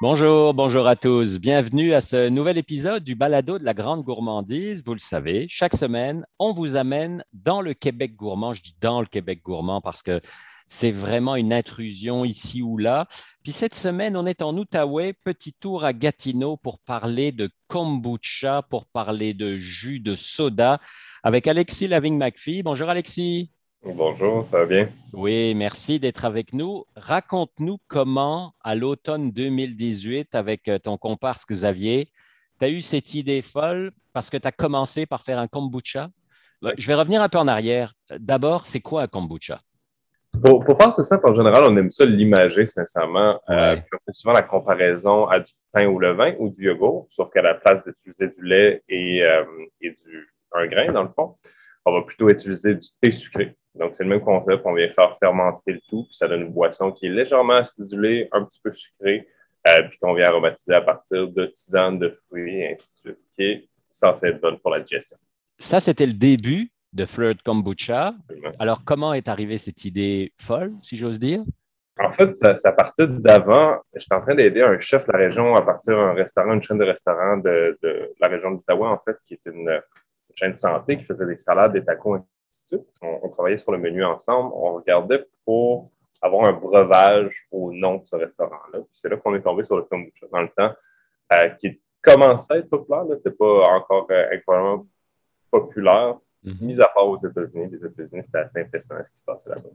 Bonjour, bonjour à tous. Bienvenue à ce nouvel épisode du Balado de la Grande Gourmandise. Vous le savez, chaque semaine, on vous amène dans le Québec gourmand. Je dis dans le Québec gourmand parce que c'est vraiment une intrusion ici ou là. Puis cette semaine, on est en Outaouais, petit tour à Gatineau pour parler de kombucha, pour parler de jus de soda avec Alexis Lavigne-McPhee. Bonjour Alexis. Bonjour, ça va bien? Oui, merci d'être avec nous. Raconte-nous comment, à l'automne 2018, avec euh, ton comparse Xavier, tu as eu cette idée folle parce que tu as commencé par faire un kombucha? Je vais revenir un peu en arrière. D'abord, c'est quoi un kombucha? Pour, faire ce simple, en général, on aime ça l'imager, sincèrement. Euh, on fait souvent la comparaison à du pain ou le vin ou du yogourt, sauf qu'à la place d'utiliser du lait et, euh, et du, un grain, dans le fond, on va plutôt utiliser du thé sucré. Donc, c'est le même concept. On vient faire fermenter le tout, puis ça donne une boisson qui est légèrement acidulée, un petit peu sucrée, euh, puis qu'on vient aromatiser à partir de tisanes, de fruits, et ainsi de suite, qui est censé être bonne pour la digestion. Ça, c'était le début de Flirt Kombucha. Alors, comment est arrivée cette idée folle, si j'ose dire? En fait, ça, partait d'avant. J'étais en train d'aider un chef de la région à partir d'un restaurant, une chaîne de restaurants de, la région d'Ottawa, en fait, qui est une, chaîne de santé qui faisait des salades, des tacos, on, travaillait sur le menu ensemble. On regardait pour avoir un breuvage au nom de ce restaurant-là. c'est là qu'on est tombé sur le kombucha dans le temps, euh, qui commençait à être populaire. Ce n'était pas encore euh, incroyablement populaire, mm-hmm. mis à part aux États-Unis. Les États-Unis, c'était assez impressionnant ce qui se passait là-bas.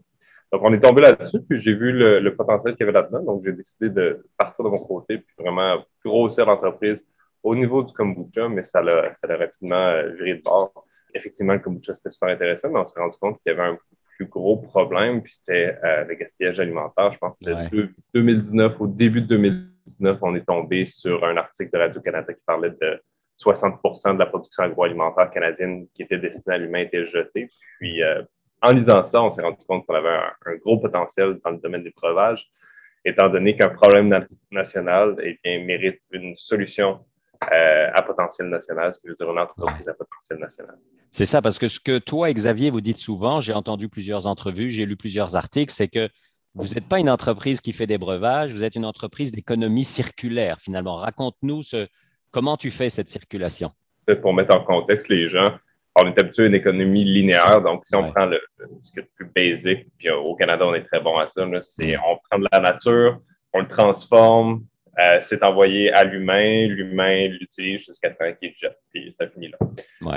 Donc, on est tombé là-dessus, puis j'ai vu le, potentiel qu'il y avait là-dedans. Donc, j'ai décidé de partir de mon côté, puis vraiment grossir l'entreprise au niveau du kombucha, mais ça l'a rapidement euh, viré de bord effectivement, le kombucha, c'était super intéressant, mais on s'est rendu compte qu'il y avait un plus gros problème, puis c'était euh, le gaspillage alimentaire. Je pense que c'était 2019, au début de 2019, on est tombé sur un article de Radio-Canada qui parlait de 60% de la production agroalimentaire canadienne qui était destinée à l'humain était jetée. Puis, euh, en lisant ça, on s'est rendu compte qu'on avait un, gros potentiel dans le domaine des breuvages, étant donné qu'un problème national eh bien, mérite une solution euh, à potentiel national, ce qui veut dire une entreprise à potentiel national. C'est ça, parce que ce que toi Xavier vous dites souvent, j'ai entendu plusieurs entrevues, j'ai lu plusieurs articles, c'est que vous n'êtes pas une entreprise qui fait des breuvages, vous êtes une entreprise d'économie circulaire, finalement. Raconte-nous ce, comment tu fais cette circulation? Pour mettre en contexte les gens, on est habitué à une économie linéaire. Donc, si on prend le, ce qui est le plus basique, puis au Canada, on est très bon à ça, c'est on prend de la nature, on le transforme, euh, c'est envoyé à l'humain, l'humain l'utilise jusqu'à temps qu'il jette, puis ça finit là.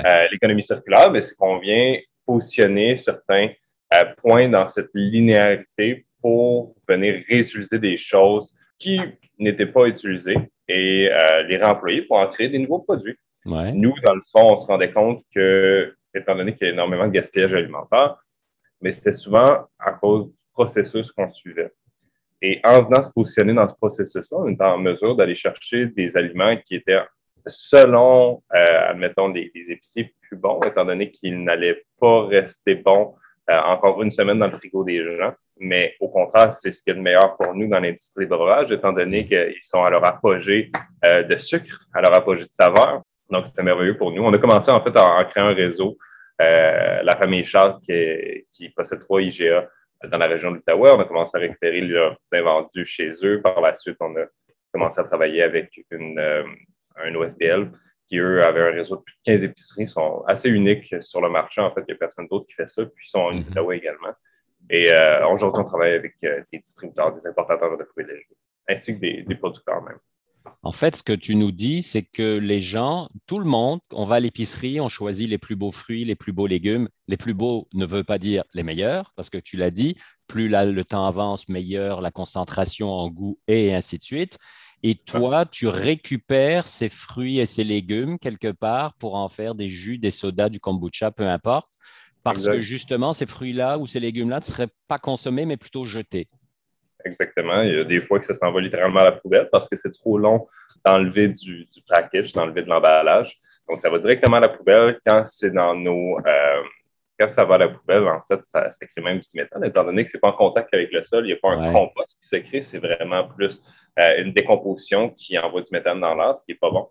Euh, l'économie circulaire, ben, c'est qu'on vient positionner certains euh, points dans cette linéarité pour venir réutiliser des choses qui n'étaient pas utilisées et les réemployer pour en créer des nouveaux produits. Nous, dans le fond, on se rendait compte que, étant donné qu'il y a énormément de gaspillage alimentaire, mais c'était souvent à cause du processus qu'on suivait. Et en venant se positionner dans ce processus-là, on est en mesure d'aller chercher des aliments qui étaient, selon, euh, admettons, des, épiciers plus bons, étant donné qu'ils n'allaient pas rester bons euh, encore une semaine dans le frigo des gens. Mais au contraire, c'est ce qui est le meilleur pour nous dans l'industrie de étant donné qu'ils sont à leur apogée euh, de sucre, à leur apogée de saveur. Donc, c'était merveilleux pour nous. On a commencé en fait en, créant un réseau. la famille Charles qui, qui possède trois IGA dans la région de l'Outaouais. On a commencé à récupérer leurs invendus chez eux. Par la suite, on a commencé à travailler avec une, euh, un OSBL qui, eux, avaient un réseau de plus de 15 épiceries. Ils sont assez uniques sur le marché. En fait, il n'y a personne d'autre qui fait ça. Puis, ils sont en mm Outaouais également. Et euh, aujourd'hui, on travaille avec euh, des distributeurs, des importateurs de fruits et légumes, ainsi que des, des producteurs même. En fait, ce que tu nous dis, c'est que les gens, tout le monde, on va à l'épicerie, on choisit les plus beaux fruits, les plus beaux légumes. Les plus beaux ne veut pas dire les meilleurs, parce que tu l'as dit, plus le temps avance, meilleur la concentration en goût et ainsi de suite. Et toi, tu récupères ces fruits et ces légumes quelque part pour en faire des jus, des sodas, du kombucha, peu importe, parce que justement, ces fruits-là ou ces légumes-là ne seraient pas consommés, mais plutôt jetés. Exactement. Il y a des fois que ça s'en va littéralement à la poubelle parce que c'est trop long d'enlever du, du package, d'enlever de l'emballage. Donc, ça va directement à la poubelle quand c'est dans nos. Euh, quand ça va à la poubelle, en fait, ça, crée même du méthane, étant donné que ce n'est pas en contact avec le sol, il n'y a pas un compost qui se crée, c'est vraiment plus euh, une décomposition qui envoie du méthane dans l'air, ce qui n'est pas bon.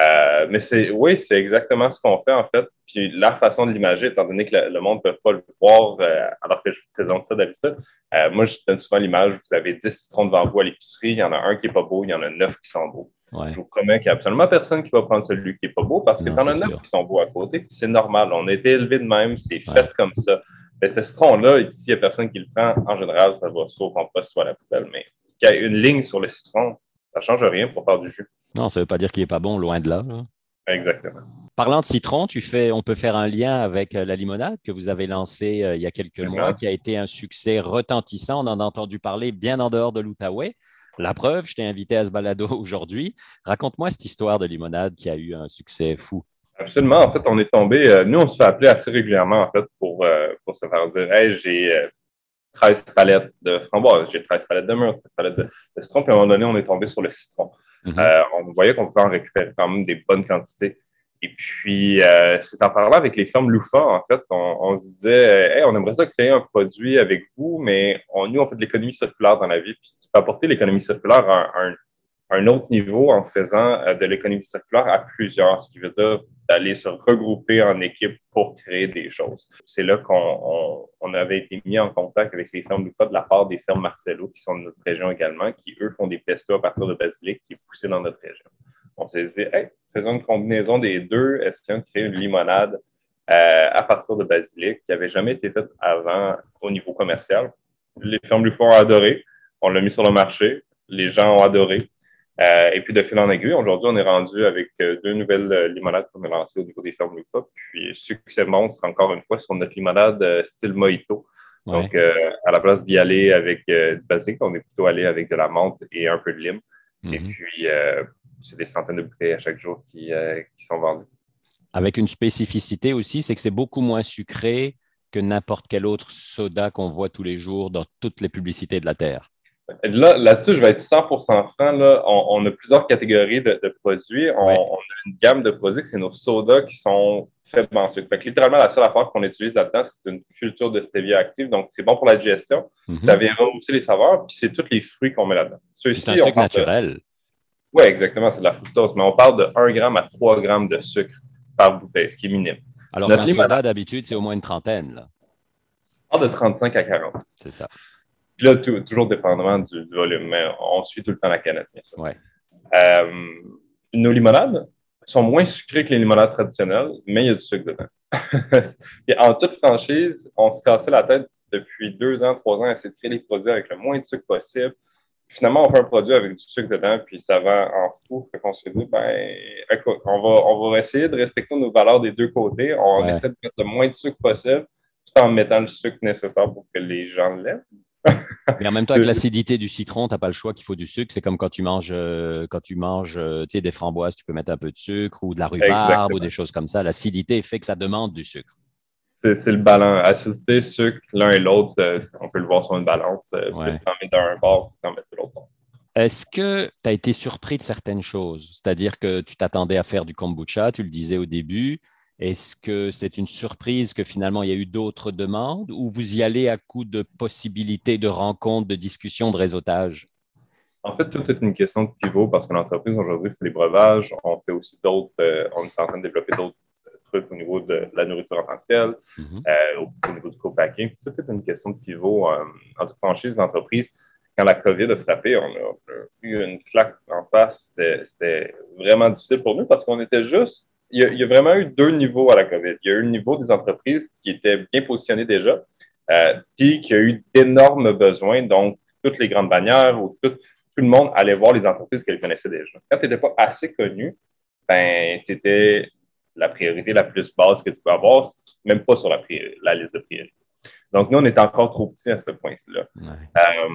Euh, mais c'est oui, c'est exactement ce qu'on fait en fait. Puis la façon de l'imager, étant donné que le, monde ne peut pas le voir euh, alors que je vous présente ça d'habitude, euh, moi je donne souvent l'image, vous avez 10 citrons devant vous à l'épicerie, il y en a un qui n'est pas beau, il y en a 9 qui sont beaux. Je vous promets qu'il n'y a absolument personne qui va prendre celui qui n'est pas beau parce que tu en as 9 qui sont beaux à côté, c'est normal. On a été élevé de même, c'est fait comme ça. Mais ce citron-là, ici, il n'y a personne qui le prend. En général, ça va soit au compost, soit à la poubelle. Mais il y a une ligne sur le citron, ça ne change rien pour faire du jus. Non, ça ne veut pas dire qu'il n'est pas bon, loin de là. Exactement. Parlant de citron, tu fais, on peut faire un lien avec euh, la limonade que vous avez lancée euh, il y a quelques mois, qui a été un succès retentissant. On en a entendu parler bien en dehors de l'Outaouais. La preuve, je t'ai invité à ce balado aujourd'hui. Raconte-moi cette histoire de limonade qui a eu un succès fou. Absolument. En fait, on est tombé, euh, nous, on se fait appeler assez régulièrement, en fait, pour, pour se faire dire Hey, j'ai 13 palettes de framboises, j'ai 13 palettes de mûres, 13 palettes de, de citron. Puis à un moment donné, on est tombé sur le citron. Mhm. Euh, on voyait qu'on pouvait en récupérer quand même des bonnes quantités. Et puis, euh, c'est en parlant avec les firmes Loufa, en fait, on, se disait, hey, on aimerait ça créer un produit avec vous, mais on, nous, on fait de l'économie circulaire dans la vie. Puis, tu peux apporter l'économie circulaire à un, un autre niveau en faisant euh, de l'économie circulaire à plusieurs, ce qui veut dire d'aller se regrouper en équipe pour créer des choses. C'est là qu'on on, avait été mis en contact avec les fermes Loufa de la part des fermes Marcelo, qui sont de notre région également, qui, eux, font des pestos à partir de basilic qui est poussé dans notre région. On s'est dit, hey, faisons une combinaison des deux, essayons de créer une limonade euh, à partir de basilic qui n'avait jamais été faite avant au niveau commercial? Les fermes Loufa ont adoré, on l'a mis sur le marché, les gens ont adoré. Euh, et puis de fil en aiguille, aujourd'hui, on est rendu avec euh, deux nouvelles euh, limonades qu'on a lancées au niveau des fermes Lufa. Puis succès monstre, encore une fois, sur notre limonade style mojito. Donc, à la place d'y aller avec du basique, on est plutôt allé avec de la menthe et un peu de lime. Et mhm. puis, c'est des centaines de bouteilles à chaque jour qui, qui sont vendues. Avec une spécificité aussi, c'est que c'est beaucoup moins sucré que n'importe quel autre soda qu'on voit tous les jours dans toutes les publicités de la Terre. Là, là-dessus, je vais être 100% franc. Là. On, a plusieurs catégories de, produits. On, a une gamme de produits que c'est nos sodas qui sont faits en sucre. Fait littéralement, la seule affaire qu'on utilise là-dedans, c'est une culture de stevia active. Donc, c'est bon pour la digestion. Mhm. Ça vient rehausser les saveurs. Puis, c'est tous les fruits qu'on met là-dedans. C'est un sucre naturel. Oui, exactement. C'est de la fructose. Mais on parle de 1 g à 3 g de sucre par bouteille, ce qui est minime. Alors qu'un soda, d'habitude, c'est au moins une trentaine. Là. On parle de 35 à 40. C'est ça là, toujours dépendamment du, volume, mais on suit tout le temps la canette, bien sûr. Euh, nos limonades sont moins sucrées que les limonades traditionnelles, mais il y a du sucre dedans. en toute franchise, on se cassait la tête depuis deux ans, trois ans à essayer de créer les produits avec le moins de sucre possible. Finalement, on fait un produit avec du sucre dedans, puis ça va en fou. Fait qu'on se dit, ben, écoute, on va, on va essayer de respecter nos valeurs des deux côtés. On essaie de mettre le moins de sucre possible, tout en mettant le sucre nécessaire pour que les gens l'aiment. Mais en même temps, avec l'acidité du citron, tu n'as pas le choix qu'il faut du sucre. C'est comme quand tu manges, euh, quand tu manges euh, des framboises, tu peux mettre un peu de sucre ou de la rhubarbe ou des choses comme ça. L'acidité fait que ça demande du sucre. C'est le balance. Acidité, sucre, l'un et l'autre, euh, on peut le voir sur une balance. Ouais. Plus t'en mets d'un bord, t'en mets de l'autre bord. Est-ce que tu as été surpris de certaines choses? C'est-à-dire que tu t'attendais à faire du kombucha, tu le disais au début. Est-ce que c'est une surprise que finalement il y a eu d'autres demandes ou vous y allez à coup de possibilités de rencontres, de discussions, de réseautage? En fait, tout est une question de pivot parce que l'entreprise aujourd'hui fait des breuvages. On fait aussi d'autres, euh, on est en train de développer d'autres trucs au niveau de la nourriture en tant que telle, mm-hmm. euh, au, niveau du co-packing. Tout est une question de pivot. Euh, en toute franchise, l'entreprise, quand la COVID a frappé, on a eu une claque en face. C'était vraiment difficile pour nous parce qu'on était juste il y, a, vraiment eu deux niveaux à la COVID. Il y a eu le niveau des entreprises qui étaient bien positionnées déjà, euh, puis qui a eu d'énormes besoins. Donc, toutes les grandes bannières ou tout, le monde allait voir les entreprises qu'elles connaissaient déjà. Quand tu n'étais pas assez connu, ben, tu étais la priorité la plus basse que tu peux avoir, même pas sur la, la liste de priorités. Donc, nous, on était encore trop petits à ce point-là. Euh,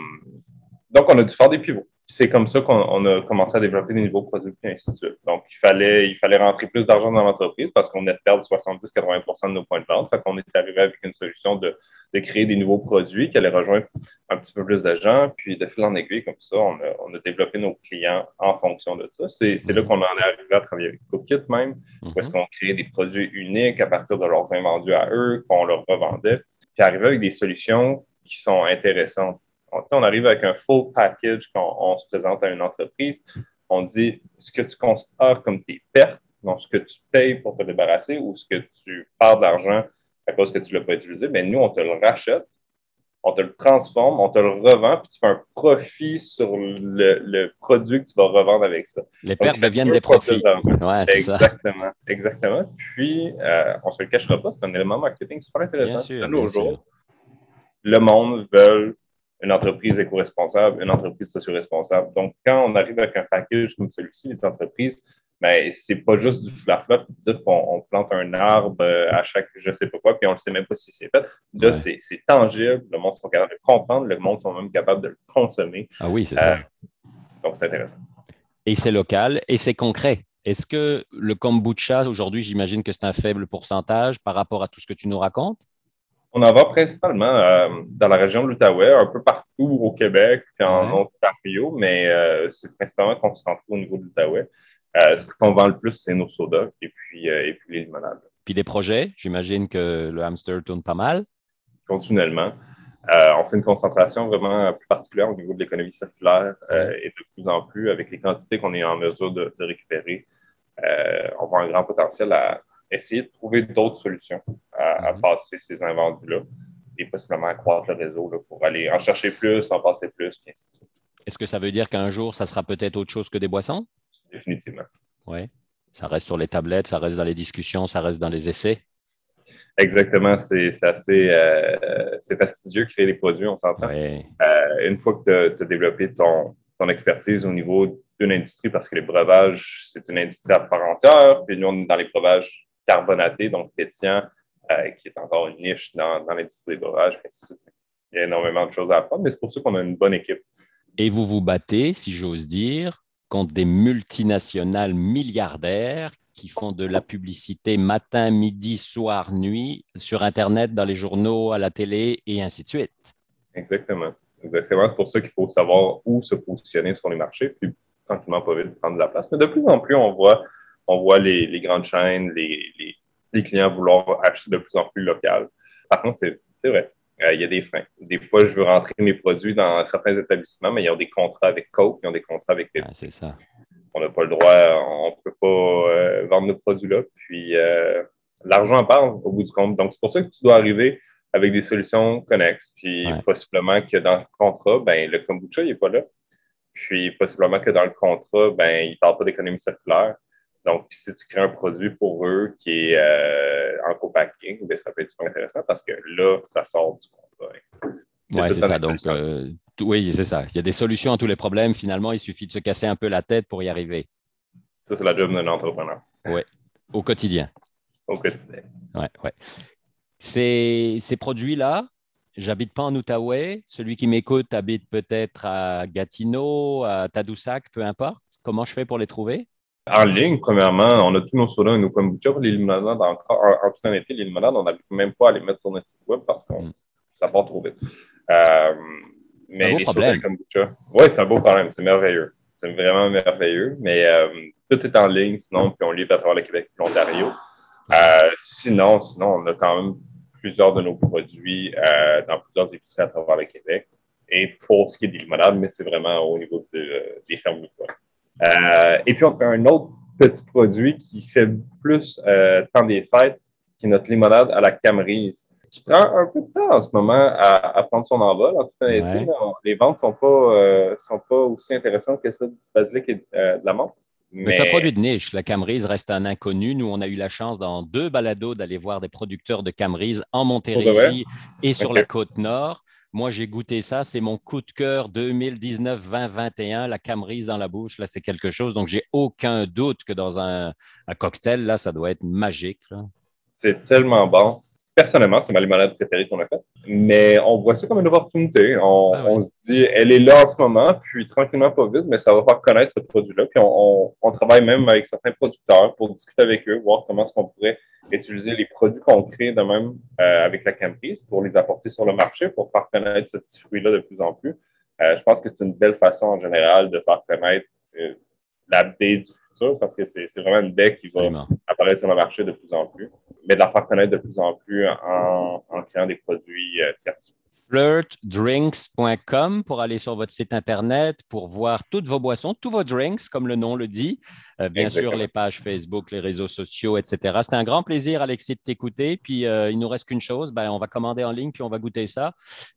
donc, on a dû faire des pivots c'est comme ça qu'on a commencé à développer des nouveaux produits et ainsi de suite. Donc, il fallait, il fallait rentrer plus d'argent dans l'entreprise parce qu'on est de perdre 70-80% de nos points de vente. Fait qu'on est arrivé avec une solution de, de, créer des nouveaux produits qui allaient rejoindre un petit peu plus de gens. Puis, de fil en aiguille, comme ça, on a, on a développé nos clients en fonction de ça. C'est là qu'on en est arrivé à travailler avec CookKit même, où est-ce mhm. qu'on créait des produits uniques à partir de leurs invendus à eux, qu'on leur revendait. Puis, arriver avec des solutions qui sont intéressantes on, arrive avec un full package quand on se présente à une entreprise. on dit ce que tu considères comme tes pertes, donc ce que tu payes pour te débarrasser ou ce que tu perds d'argent à cause que tu ne l'as pas utilisé, mais nous, on te le rachète, on te le transforme, on te le revend, puis tu fais un profit sur le, produit que tu vas revendre avec ça. Les pertes deviennent des profits. Ouais, exactement, ça. exactement. Puis, euh, on ne se le cachera pas, c'est un élément marketing super intéressant. Bien sûr, jours, le monde veut une entreprise éco-responsable, une entreprise socio-responsable. Donc, quand on arrive avec un package comme celui-ci, les entreprises, mais c'est pas juste du flafla de dire qu'on plante un arbre euh, à chaque je sais pas quoi, puis on ne sait même pas si c'est fait. Là, c'est tangible, le monde sont capables de comprendre, le monde sont même capables de le consommer. Ah oui, c'est ça. Euh, donc, c'est intéressant. Et c'est local et c'est concret. Est-ce que le kombucha, aujourd'hui, j'imagine que c'est un faible pourcentage par rapport à tout ce que tu nous racontes? On en vend principalement euh, dans la région de l'Outaouais, un peu partout au Québec, puis en Ontario, mais c'est principalement concentré au niveau de l'Outaouais. Euh, ce qu'on vend le plus, c'est nos sodas et puis, euh, et puis les limonades. Puis des projets, j'imagine que le hamster tourne pas mal. Continuellement. Euh, on fait une concentration vraiment plus particulière au niveau de l'économie circulaire et de plus en plus, avec les quantités qu'on est en mesure de, récupérer, on voit un grand potentiel à essayer de trouver d'autres solutions à, mhm. passer ces invendus-là et possiblement accroître le réseau pour aller en chercher plus, en passer plus, et ainsi de suite. Est-ce que ça veut dire qu'un jour, ça sera peut-être autre chose que des boissons? définitivement. Oui. Ça reste sur les tablettes, ça reste dans les discussions, ça reste dans les essais? Exactement, c'est assez euh, c'est fastidieux créer des produits, on s'entend. Euh, une fois que tu as, développé ton, ton expertise au niveau d'une industrie, parce que les breuvages, c'est une industrie à part entière, puis nous, on est dans les breuvages carbonatés, donc pétillants, euh, qui est encore une niche dans, dans l'industrie des breuvages. Il y a énormément de choses à apprendre, mais c'est pour ça qu'on a une bonne équipe. Et vous vous battez, si j'ose dire, contre des multinationales milliardaires qui font de la publicité matin, midi, soir, nuit sur Internet, dans les journaux, à la télé et ainsi de suite. Exactement. Exactement. C'est pour ça qu'il faut savoir où se positionner sur les marchés, puis tranquillement, pas vite prendre de la place. Mais de plus en plus, on voit, on voit les, grandes chaînes, les, les, clients vouloir acheter de plus en plus local. Par contre, c'est vrai. Euh, il y a des freins. Des fois, je veux rentrer mes produits dans certains établissements, mais il y a des contrats avec Coke, ils ont des contrats avec Pepsi. Ah, c'est ça. On n'a pas le droit, on ne peut pas euh, vendre nos produits-là. Puis euh, l'argent parle au bout du compte. Donc, c'est pour ça que tu dois arriver avec des solutions connexes. Puis possiblement que dans le contrat, ben, le kombucha, il n'est pas là. Puis possiblement que dans le contrat, ben, il ne parle pas d'économie circulaire. Donc, si tu crées un produit pour eux qui est euh, en co-packing, ben, ça peut être super intéressant parce que là, ça sort du contrat. Oui, c'est ça. Donc, euh, oui, c'est ça. Il y a des solutions à tous les problèmes. Finalement, il suffit de se casser un peu la tête pour y arriver. Ça, c'est la job d'un entrepreneur. Oui, au quotidien. Au quotidien. Oui, oui. Ces, ces produits-là, j'habite pas en Outaouais. Celui qui m'écoute habite peut-être à Gatineau, à Tadoussac, peu importe. Comment je fais pour les trouver? En ligne, premièrement, on a tous nos sodas et nos kombucha. Les limonades, encore, en, toute honnêteté, les limonades, on n'arrive même pas à les mettre sur notre site web parce que mm. ça part trop vite. Euh, mais un les problème. kombucha, oui, c'est un beau problème. C'est merveilleux. C'est vraiment merveilleux. Mais euh, tout est en ligne, sinon, puis on livre à travers le Québec et l'Ontario. Euh, sinon, sinon, on a quand même plusieurs de nos produits dans plusieurs épiceries à travers le Québec. Et pour ce qui est des limonades, mais c'est vraiment au niveau des fermes euh, et puis, on fait un autre petit produit qui fait plus euh, temps des fêtes, qui est notre limonade à la camerise, qui prend un peu de temps en ce moment à, prendre son envol. En les ventes ne sont, pas, euh, sont pas aussi intéressantes que celles du basilic et de la menthe. Mais... C'est un produit de niche. La Camerise reste un inconnu. Nous, on a eu la chance dans deux balados d'aller voir des producteurs de Camerise en Montérégie et sur la côte nord. Moi, j'ai goûté ça. C'est mon coup de cœur 2019-2021. La camerise dans la bouche, là, c'est quelque chose. Donc, j'ai aucun doute que dans un, cocktail, là, ça doit être magique. C'est tellement bon. Personnellement, c'est ma limonade préférée qu'on a faite. Mais on voit ça comme une opportunité. Ah on, se dit, elle est là en ce moment, puis tranquillement, pas vite, mais ça va faire connaître ce produit-là. Puis on, travaille même avec certains producteurs pour discuter avec eux, voir comment est-ce qu'on pourrait utiliser les produits qu'on crée de même euh, avec la camprise pour les apporter sur le marché, pour faire connaître ce petit fruit-là de plus en plus. Euh, je pense que c'est une belle façon en général de faire connaître euh, la baie du futur parce que c'est vraiment une baie qui va apparaître sur le marché de plus en plus mais de la faire connaître de plus en plus en, créant des produits euh, tiers. flirtdrinks.com pour aller sur votre site Internet, pour voir toutes vos boissons, tous vos drinks, comme le nom le dit. Euh, bien sûr, les pages Facebook, les réseaux sociaux, etc. C'était un grand plaisir, Alexis, de t'écouter. Puis, euh, il nous reste qu'une chose, ben, on va commander en ligne, puis on va goûter ça.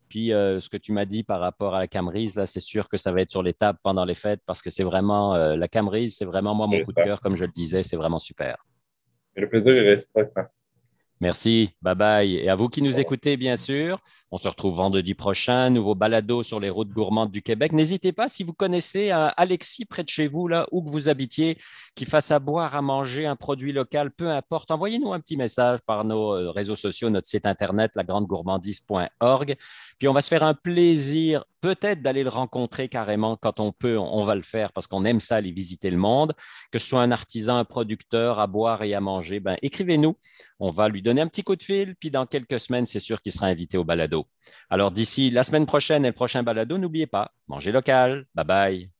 Puis, euh, ce que tu m'as dit par rapport à la Camerise, là, c'est sûr que ça va être sur les tables pendant les fêtes parce que c'est vraiment, la Camerise, c'est vraiment moi mon coup de cœur, comme je le disais, c'est vraiment super. Le plaisir est réciproque. Merci, bye bye. Et à vous qui nous écoutez, bien sûr, on se retrouve vendredi prochain, nouveau balado sur les routes gourmandes du Québec. N'hésitez pas, si vous connaissez un Alexis près de chez vous, là où que vous habitiez, qui fasse à boire, à manger un produit local, peu importe, envoyez-nous un petit message par nos euh, réseaux sociaux, notre site internet, lagrandegourmandise.org. Puis on va se faire un plaisir peut-être d'aller le rencontrer carrément quand on peut, on va le faire parce qu'on aime ça, aller visiter le monde. Que ce soit un artisan, un producteur à boire et à manger, ben, écrivez-nous. On va lui donner un petit coup de fil, puis dans quelques semaines, c'est sûr qu'il sera invité au Alors d'ici la semaine prochaine et le prochain balado, n'oubliez pas, mangez local. Bye bye.